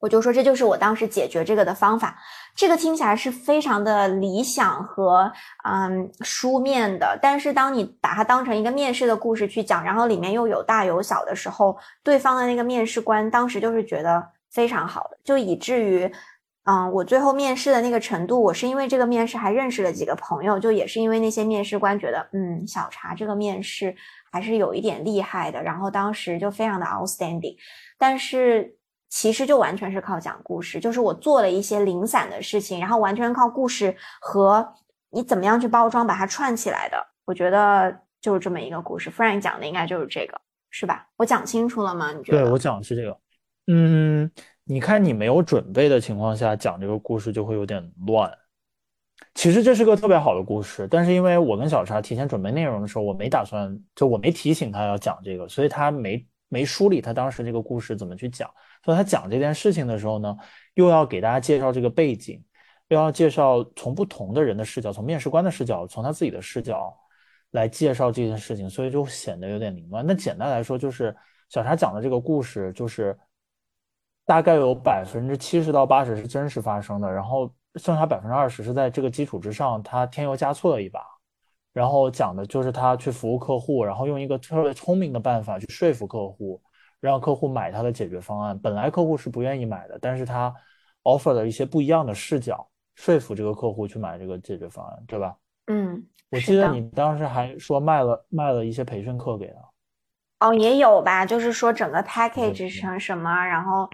[SPEAKER 1] 我就说这就是我当时解决这个的方法。这个听起来是非常的理想和嗯书面的，但是当你把它当成一个面试的故事去讲，然后里面又有大有小的时候，对方的那个面试官当时就是觉得非常好的，就以至于。嗯，我最后面试的那个程度，我是因为这个面试还认识了几个朋友，就也是因为那些面试官觉得，嗯，小茶这个面试还是有一点厉害的，然后当时就非常的 outstanding。但是其实就完全是靠讲故事，就是我做了一些零散的事情，然后完全靠故事和你怎么样去包装把它串起来的。我觉得就是这么一个故事，Frank 讲的应该就是这个，是吧？我讲清楚了吗？你觉得？
[SPEAKER 2] 对我讲的是这个，嗯。你看，你没有准备的情况下讲这个故事就会有点乱。其实这是个特别好的故事，但是因为我跟小茶提前准备内容的时候，我没打算，就我没提醒他要讲这个，所以他没没梳理他当时这个故事怎么去讲。所以他讲这件事情的时候呢，又要给大家介绍这个背景，又要介绍从不同的人的视角，从面试官的视角，从他自己的视角来介绍这件事情，所以就显得有点凌乱。那简单来说，就是小茶讲的这个故事就是。大概有百分之七十到八十是真实发生的，然后剩下百分之二十是在这个基础之上，他添油加醋了一把，然后讲的就是他去服务客户，然后用一个特别聪明的办法去说服客户，让客户买他的解决方案。本来客户是不愿意买的，但是他 offer 了一些不一样的视角，说服这个客户去买这个解决方案，对吧？
[SPEAKER 1] 嗯，
[SPEAKER 2] 我记得你当时还说卖了卖了一些培训课给他。
[SPEAKER 1] 哦，也有吧，就是说整个 package 成什么，然后。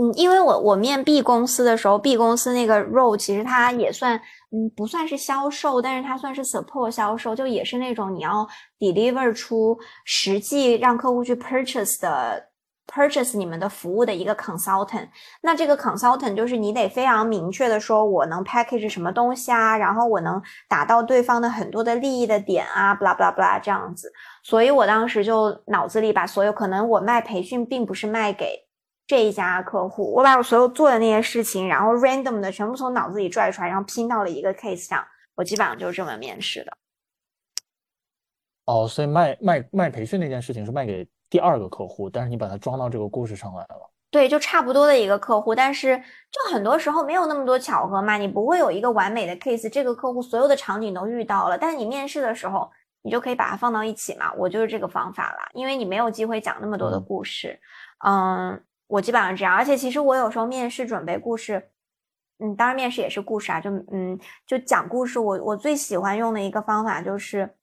[SPEAKER 1] 嗯，因为我我面 B 公司的时候，B 公司那个 role 其实它也算，嗯，不算是销售，但是它算是 support 销售，就也是那种你要 deliver 出实际让客户去 purchase 的 purchase 你们的服务的一个 consultant。那这个 consultant 就是你得非常明确的说，我能 package 什么东西啊，然后我能达到对方的很多的利益的点啊，blah blah blah 这样子。所以我当时就脑子里把所有可能我卖培训并不是卖给。这一家客户，我把我所有做的那些事情，然后 random 的全部从脑子里拽出来，然后拼到了一个 case 上。我基本上就是这么面试的。
[SPEAKER 2] 哦，所以卖卖卖培训那件事情是卖给第二个客户，但是你把它装到这个故事上来了。
[SPEAKER 1] 对，就差不多的一个客户，但是就很多时候没有那么多巧合嘛，你不会有一个完美的 case，这个客户所有的场景都遇到了，但是你面试的时候，你就可以把它放到一起嘛。我就是这个方法啦，因为你没有机会讲那么多的故事，嗯。我基本上这样，而且其实我有时候面试准备故事，嗯，当然面试也是故事啊，就嗯，就讲故事。我我最喜欢用的一个方法就是，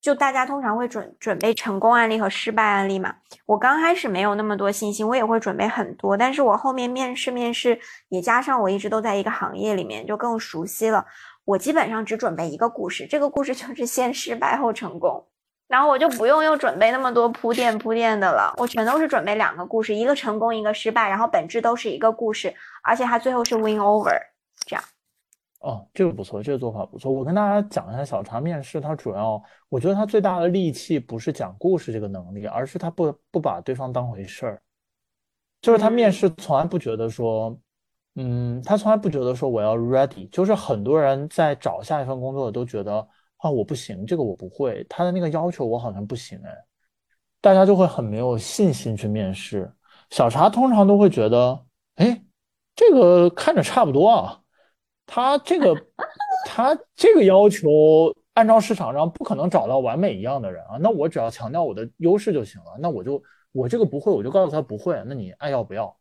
[SPEAKER 1] 就大家通常会准准备成功案例和失败案例嘛。我刚开始没有那么多信心，我也会准备很多，但是我后面面试面试也加上我一直都在一个行业里面，就更熟悉了。我基本上只准备一个故事，这个故事就是先失败后成功。然后我就不用又准备那么多铺垫铺垫的了，我全都是准备两个故事，一个成功，一个失败，然后本质都是一个故事，而且它最后是 win over，这样。
[SPEAKER 2] 哦，这个不错，这个做法不错。我跟大家讲一下小常面试，它主要，我觉得它最大的利器不是讲故事这个能力，而是他不不把对方当回事儿，就是他面试从来不觉得说，嗯，他从来不觉得说我要 ready，就是很多人在找下一份工作都觉得。啊，我不行，这个我不会。他的那个要求我好像不行哎，大家就会很没有信心去面试。小茶通常都会觉得，哎，这个看着差不多啊，他这个他这个要求，按照市场上不可能找到完美一样的人啊。那我只要强调我的优势就行了。那我就我这个不会，我就告诉他不会。那你爱要不要？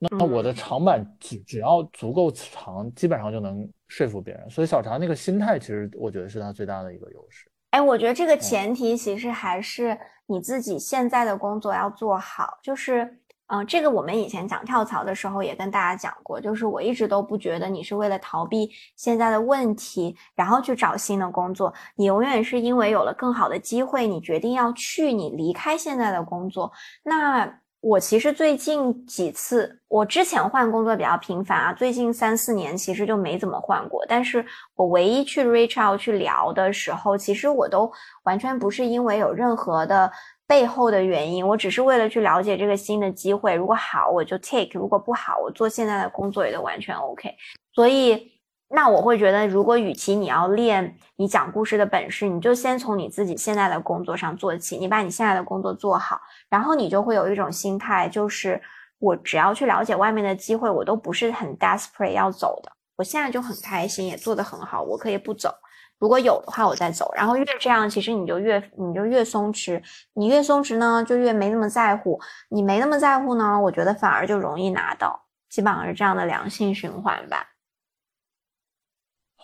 [SPEAKER 2] 那我的长板只只要足够长，基本上就能说服别人。所以小常那个心态，其实我觉得是他最大的一个优势。
[SPEAKER 1] 哎，我觉得这个前提其实还是你自己现在的工作要做好。就是，嗯，这个我们以前讲跳槽的时候也跟大家讲过，就是我一直都不觉得你是为了逃避现在的问题，然后去找新的工作。你永远是因为有了更好的机会，你决定要去，你离开现在的工作。那。我其实最近几次，我之前换工作比较频繁啊，最近三四年其实就没怎么换过。但是我唯一去 reach out 去聊的时候，其实我都完全不是因为有任何的背后的原因，我只是为了去了解这个新的机会。如果好，我就 take；如果不好，我做现在的工作也都完全 OK。所以。那我会觉得，如果与其你要练你讲故事的本事，你就先从你自己现在的工作上做起，你把你现在的工作做好，然后你就会有一种心态，就是我只要去了解外面的机会，我都不是很 desperate 要走的。我现在就很开心，也做得很好，我可以不走。如果有的话，我再走。然后越这样，其实你就越你就越松弛，你越松弛呢，就越没那么在乎。你没那么在乎呢，我觉得反而就容易拿到，基本上是这样的良性循环吧。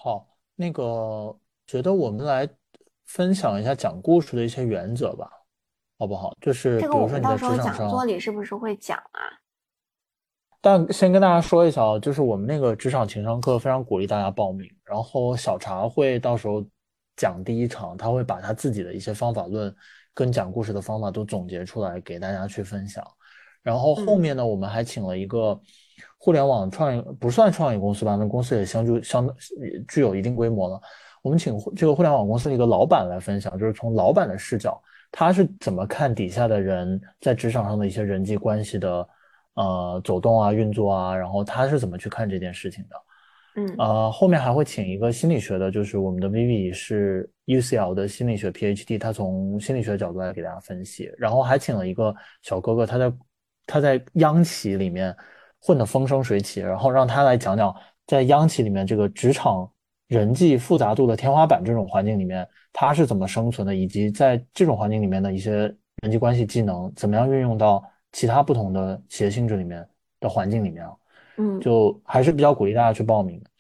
[SPEAKER 2] 好，那个觉得我们来分享一下讲故事的一些原则吧，好不好？就是比如说你在职场上，
[SPEAKER 1] 座里是不是会讲啊？
[SPEAKER 2] 但先跟大家说一下啊，就是我们那个职场情商课非常鼓励大家报名，然后小茶会到时候讲第一场，他会把他自己的一些方法论跟讲故事的方法都总结出来给大家去分享，然后后面呢，我们还请了一个。互联网创业不算创业公司吧，那公司也相就相具有一定规模了。我们请这个互联网公司的一个老板来分享，就是从老板的视角，他是怎么看底下的人在职场上的一些人际关系的呃走动啊、运作啊，然后他是怎么去看这件事情的。
[SPEAKER 1] 嗯，
[SPEAKER 2] 呃，后面还会请一个心理学的，就是我们的 Vivi 是 UCL 的心理学 PhD，他从心理学角度来给大家分析。然后还请了一个小哥哥，他在他在央企里面。混得风生水起，然后让他来讲讲在央企里面这个职场人际复杂度的天花板这种环境里面，他是怎么生存的，以及在这种环境里面的一些人际关系技能怎么样运用到其他不同的企业性质里面的环境里面啊？
[SPEAKER 1] 嗯，
[SPEAKER 2] 就还是比较鼓励大家去报名的。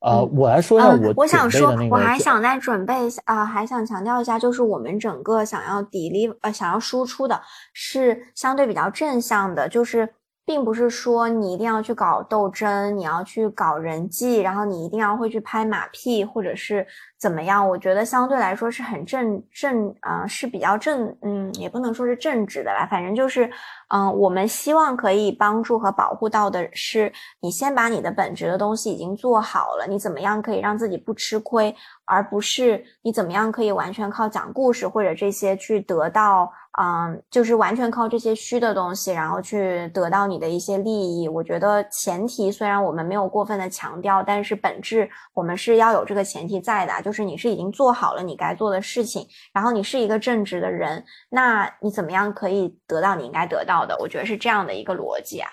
[SPEAKER 2] 呃，我来说一下我
[SPEAKER 1] 我想说，我还想再准备一下啊，还想强调一下，就是我们整个想要砥砺呃想要输出的是相对比较正向的，就是。并不是说你一定要去搞斗争，你要去搞人际，然后你一定要会去拍马屁，或者是怎么样？我觉得相对来说是很正正啊，是比较正，嗯，也不能说是正直的吧，反正就是，嗯，我们希望可以帮助和保护到的是，你先把你的本职的东西已经做好了，你怎么样可以让自己不吃亏，而不是你怎么样可以完全靠讲故事或者这些去得到。嗯，就是完全靠这些虚的东西，然后去得到你的一些利益。我觉得前提虽然我们没有过分的强调，但是本质我们是要有这个前提在的，就是你是已经做好了你该做的事情，然后你是一个正直的人，那你怎么样可以得到你应该得到的？我觉得是这样的一个逻辑啊。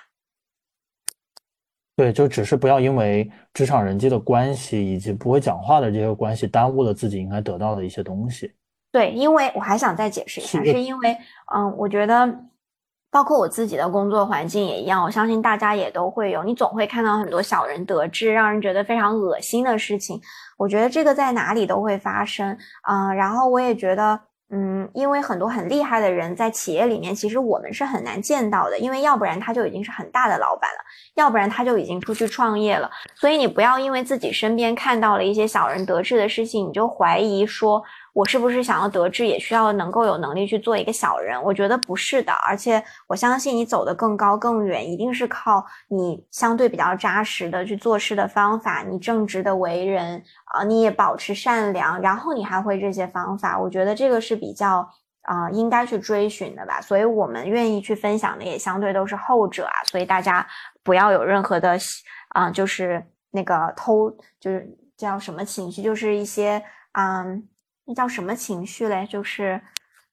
[SPEAKER 2] 对，就只是不要因为职场人际的关系以及不会讲话的这些关系，耽误了自己应该得到的一些东西。
[SPEAKER 1] 对，因为我还想再解释一下，是因为，嗯，我觉得，包括我自己的工作环境也一样，我相信大家也都会有，你总会看到很多小人得志，让人觉得非常恶心的事情。我觉得这个在哪里都会发生，嗯，然后我也觉得，嗯，因为很多很厉害的人在企业里面，其实我们是很难见到的，因为要不然他就已经是很大的老板了，要不然他就已经出去创业了。所以你不要因为自己身边看到了一些小人得志的事情，你就怀疑说。我是不是想要得志，也需要能够有能力去做一个小人？我觉得不是的，而且我相信你走得更高更远，一定是靠你相对比较扎实的去做事的方法，你正直的为人啊，你也保持善良，然后你还会这些方法。我觉得这个是比较啊应该去追寻的吧。所以我们愿意去分享的也相对都是后者啊。所以大家不要有任何的啊，就是那个偷，就是叫什么情绪，就是一些嗯。那叫什么情绪嘞？就是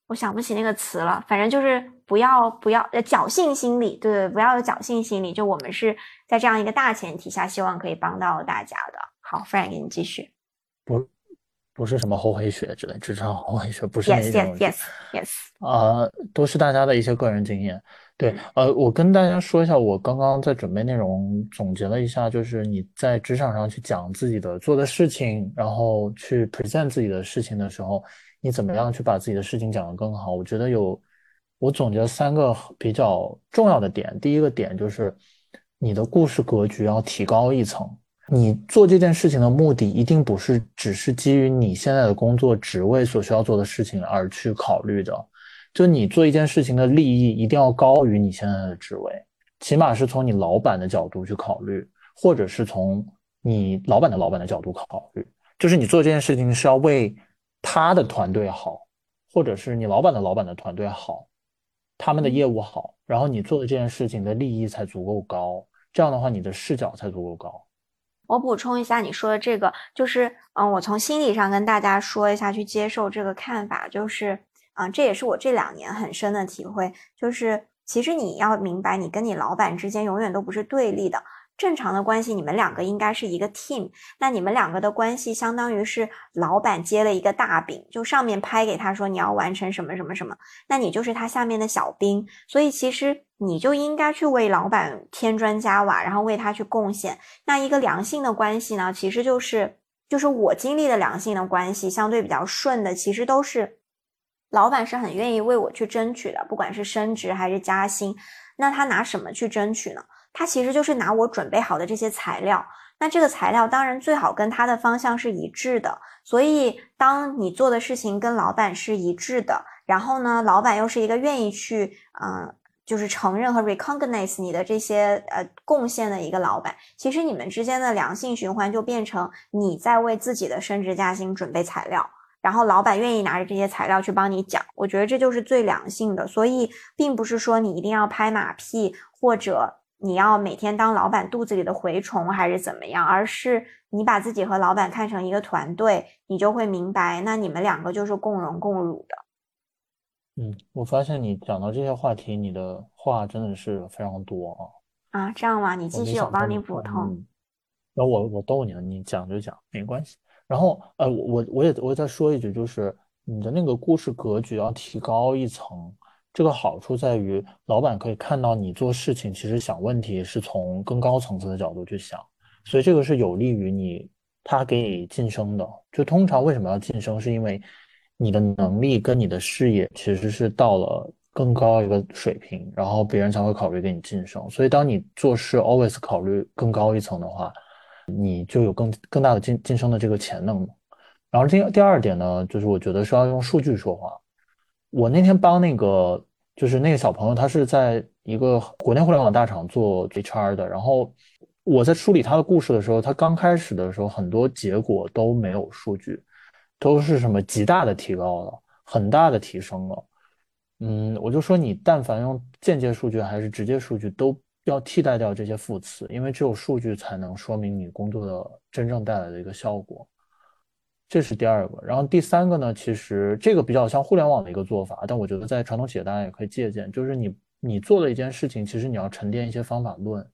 [SPEAKER 1] 我想不起那个词了。反正就是不要不要呃侥幸心理，对对，不要有侥幸心理。就我们是在这样一个大前提下，希望可以帮到大家的。好，Frank，给你继续。
[SPEAKER 2] 不，不是什么后黑学之类，职场后黑学不是那种。
[SPEAKER 1] Yes, yes, yes, yes.
[SPEAKER 2] 啊，都是大家的一些个人经验。对，呃，我跟大家说一下，我刚刚在准备内容，总结了一下，就是你在职场上去讲自己的做的事情，然后去 present 自己的事情的时候，你怎么样去把自己的事情讲得更好？我觉得有，我总结了三个比较重要的点。第一个点就是你的故事格局要提高一层，你做这件事情的目的一定不是只是基于你现在的工作职位所需要做的事情而去考虑的。就你做一件事情的利益一定要高于你现在的职位，起码是从你老板的角度去考虑，或者是从你老板的老板的角度考虑。就是你做这件事情是要为他的团队好，或者是你老板的老板的团队好，他们的业务好，然后你做的这件事情的利益才足够高。这样的话，你的视角才足够高。
[SPEAKER 1] 我补充一下你说的这个，就是嗯，我从心理上跟大家说一下，去接受这个看法，就是。啊，这也是我这两年很深的体会，就是其实你要明白，你跟你老板之间永远都不是对立的，正常的关系，你们两个应该是一个 team。那你们两个的关系，相当于是老板接了一个大饼，就上面拍给他说你要完成什么什么什么，那你就是他下面的小兵，所以其实你就应该去为老板添砖加瓦，然后为他去贡献。那一个良性的关系呢，其实就是就是我经历的良性的关系，相对比较顺的，其实都是。老板是很愿意为我去争取的，不管是升职还是加薪，那他拿什么去争取呢？他其实就是拿我准备好的这些材料。那这个材料当然最好跟他的方向是一致的。所以，当你做的事情跟老板是一致的，然后呢，老板又是一个愿意去，嗯，就是承认和 recognize 你的这些呃贡献的一个老板，其实你们之间的良性循环就变成你在为自己的升职加薪准备材料。然后老板愿意拿着这些材料去帮你讲，我觉得这就是最良性的。所以并不是说你一定要拍马屁，或者你要每天当老板肚子里的蛔虫，还是怎么样，而是你把自己和老板看成一个团队，你就会明白，那你们两个就是共荣共辱的。
[SPEAKER 2] 嗯，我发现你讲到这些话题，你的话真的是非常多
[SPEAKER 1] 啊。啊，这样吗？你继续，我帮你补充。
[SPEAKER 2] 那我我逗你了，你讲就讲，没关系。然后，呃，我我也我再说一句，就是你的那个故事格局要提高一层。这个好处在于，老板可以看到你做事情，其实想问题是从更高层次的角度去想，所以这个是有利于你他给你晋升的。就通常为什么要晋升，是因为你的能力跟你的视野其实是到了更高一个水平，然后别人才会考虑给你晋升。所以当你做事 always 考虑更高一层的话。你就有更更大的晋晋升的这个潜能。然后第第二点呢，就是我觉得是要用数据说话。我那天帮那个就是那个小朋友，他是在一个国内互联网大厂做 HR 的。然后我在梳理他的故事的时候，他刚开始的时候很多结果都没有数据，都是什么极大的提高了，很大的提升了。嗯，我就说你但凡用间接数据还是直接数据都。要替代掉这些副词，因为只有数据才能说明你工作的真正带来的一个效果。这是第二个，然后第三个呢？其实这个比较像互联网的一个做法，但我觉得在传统企业大家也可以借鉴。就是你你做了一件事情，其实你要沉淀一些方法论，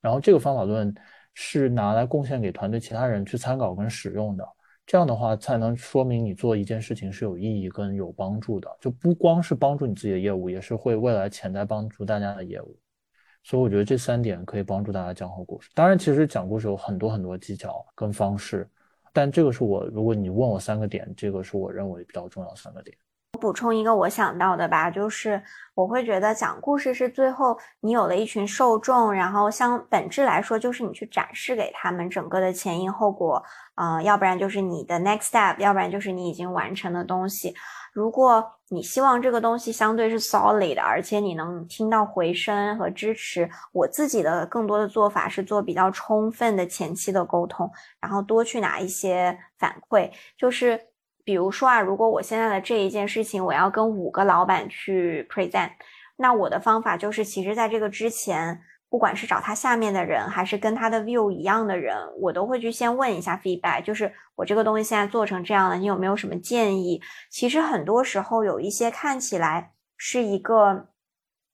[SPEAKER 2] 然后这个方法论是拿来贡献给团队其他人去参考跟使用的。这样的话才能说明你做一件事情是有意义跟有帮助的，就不光是帮助你自己的业务，也是会未来潜在帮助大家的业务。所以我觉得这三点可以帮助大家讲好故事。当然，其实讲故事有很多很多技巧跟方式，但这个是我如果你问我三个点，这个是我认为比较重要三个点。
[SPEAKER 1] 我补充一个我想到的吧，就是我会觉得讲故事是最后你有了一群受众，然后像本质来说就是你去展示给他们整个的前因后果，啊，要不然就是你的 next step，要不然就是你已经完成的东西。如果你希望这个东西相对是 solid 的，而且你能听到回声和支持，我自己的更多的做法是做比较充分的前期的沟通，然后多去拿一些反馈。就是比如说啊，如果我现在的这一件事情，我要跟五个老板去 present，那我的方法就是，其实在这个之前。不管是找他下面的人，还是跟他的 view 一样的人，我都会去先问一下 feedback，就是我这个东西现在做成这样了，你有没有什么建议？其实很多时候有一些看起来是一个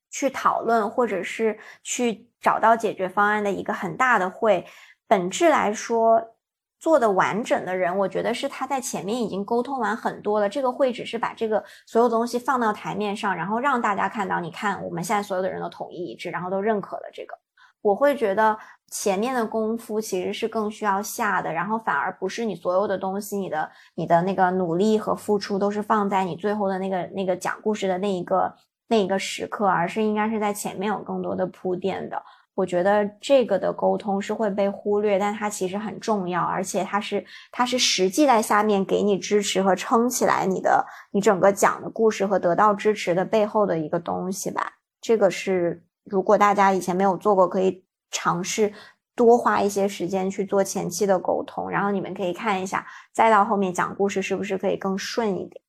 [SPEAKER 1] 去讨论或者是去找到解决方案的一个很大的会，本质来说。做的完整的人，我觉得是他在前面已经沟通完很多了。这个会只是把这个所有东西放到台面上，然后让大家看到，你看我们现在所有的人都统一一致，然后都认可了这个。我会觉得前面的功夫其实是更需要下的，然后反而不是你所有的东西，你的你的那个努力和付出都是放在你最后的那个那个讲故事的那一个那一个时刻，而是应该是在前面有更多的铺垫的。我觉得这个的沟通是会被忽略，但它其实很重要，而且它是它是实际在下面给你支持和撑起来你的你整个讲的故事和得到支持的背后的一个东西吧。这个是如果大家以前没有做过，可以尝试多花一些时间去做前期的沟通，然后你们可以看一下，再到后面讲故事是不是可以更顺一点。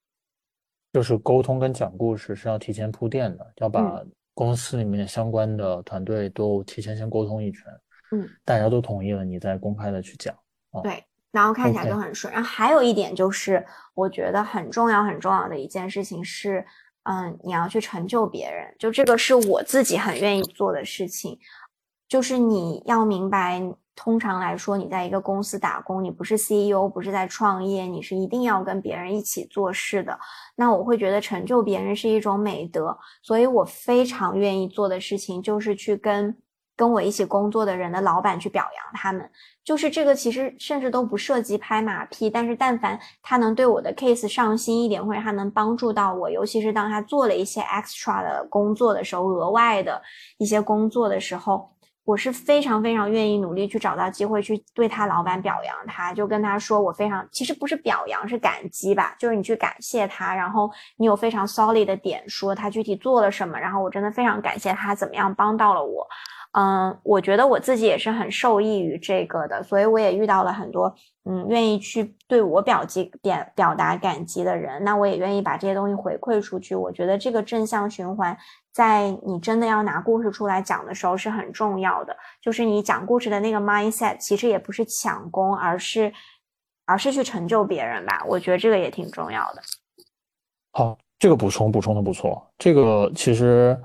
[SPEAKER 2] 就是沟通跟讲故事是要提前铺垫的，要把。公司里面相关的团队都提前先沟通一圈，
[SPEAKER 1] 嗯，
[SPEAKER 2] 大家都同意了，你再公开的去讲，
[SPEAKER 1] 对，然后看起来就很顺。然后还有一点就是，我觉得很重要很重要的一件事情是，嗯，你要去成就别人，就这个是我自己很愿意做的事情，就是你要明白。通常来说，你在一个公司打工，你不是 CEO，不是在创业，你是一定要跟别人一起做事的。那我会觉得成就别人是一种美德，所以我非常愿意做的事情就是去跟跟我一起工作的人的老板去表扬他们。就是这个其实甚至都不涉及拍马屁，但是但凡他能对我的 case 上心一点，或者他能帮助到我，尤其是当他做了一些 extra 的工作的时候，额外的一些工作的时候。我是非常非常愿意努力去找到机会去对他老板表扬他，就跟他说我非常其实不是表扬是感激吧，就是你去感谢他，然后你有非常 solid 的点说他具体做了什么，然后我真的非常感谢他怎么样帮到了我。嗯，我觉得我自己也是很受益于这个的，所以我也遇到了很多嗯愿意去对我表激表表达感激的人，那我也愿意把这些东西回馈出去。我觉得这个正向循环，在你真的要拿故事出来讲的时候是很重要的。就是你讲故事的那个 mindset，其实也不是抢功，而是而是去成就别人吧。我觉得这个也挺重要的。
[SPEAKER 2] 好，这个补充补充的不错，这个其实。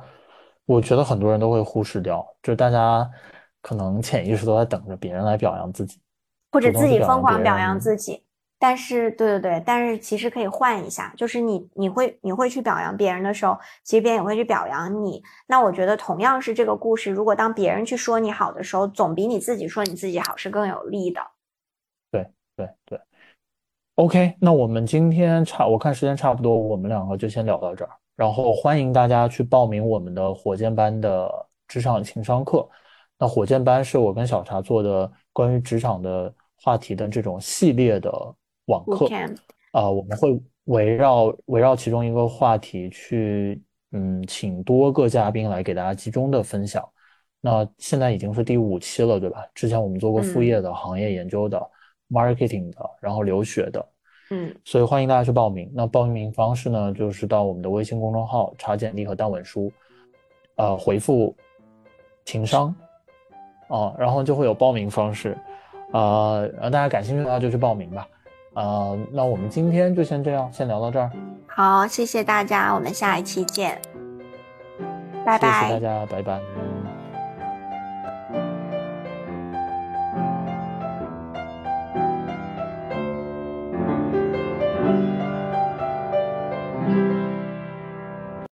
[SPEAKER 2] 我觉得很多人都会忽视掉，就是大家可能潜意识都在等着别人来表扬自己，
[SPEAKER 1] 或者自己疯狂表扬自己。但是，对对对，但是其实可以换一下，就是你你会你会去表扬别人的时候，其实别人也会去表扬你。那我觉得同样是这个故事，如果当别人去说你好的时候，总比你自己说你自己好是更有利的。
[SPEAKER 2] 对对对，OK，那我们今天差，我看时间差不多，我们两个就先聊到这儿。然后欢迎大家去报名我们的火箭班的职场情商课。那火箭班是我跟小茶做的关于职场的话题的这种系列的网课。啊，我们会围绕围绕其中一个话题去，嗯，请多个嘉宾来给大家集中的分享。那现在已经是第五期了，对吧？之前我们做过副业的、行业研究的、marketing 的，然后留学的。
[SPEAKER 1] 嗯，
[SPEAKER 2] 所以欢迎大家去报名。那报名方式呢，就是到我们的微信公众号查简历和当文书，呃，回复情商，啊，然后就会有报名方式，啊，大家感兴趣的话就去报名吧。啊，那我们今天就先这样，先聊到这儿。
[SPEAKER 1] 好，谢谢大家，我们下一期见，拜拜。
[SPEAKER 2] 谢谢大家，拜拜。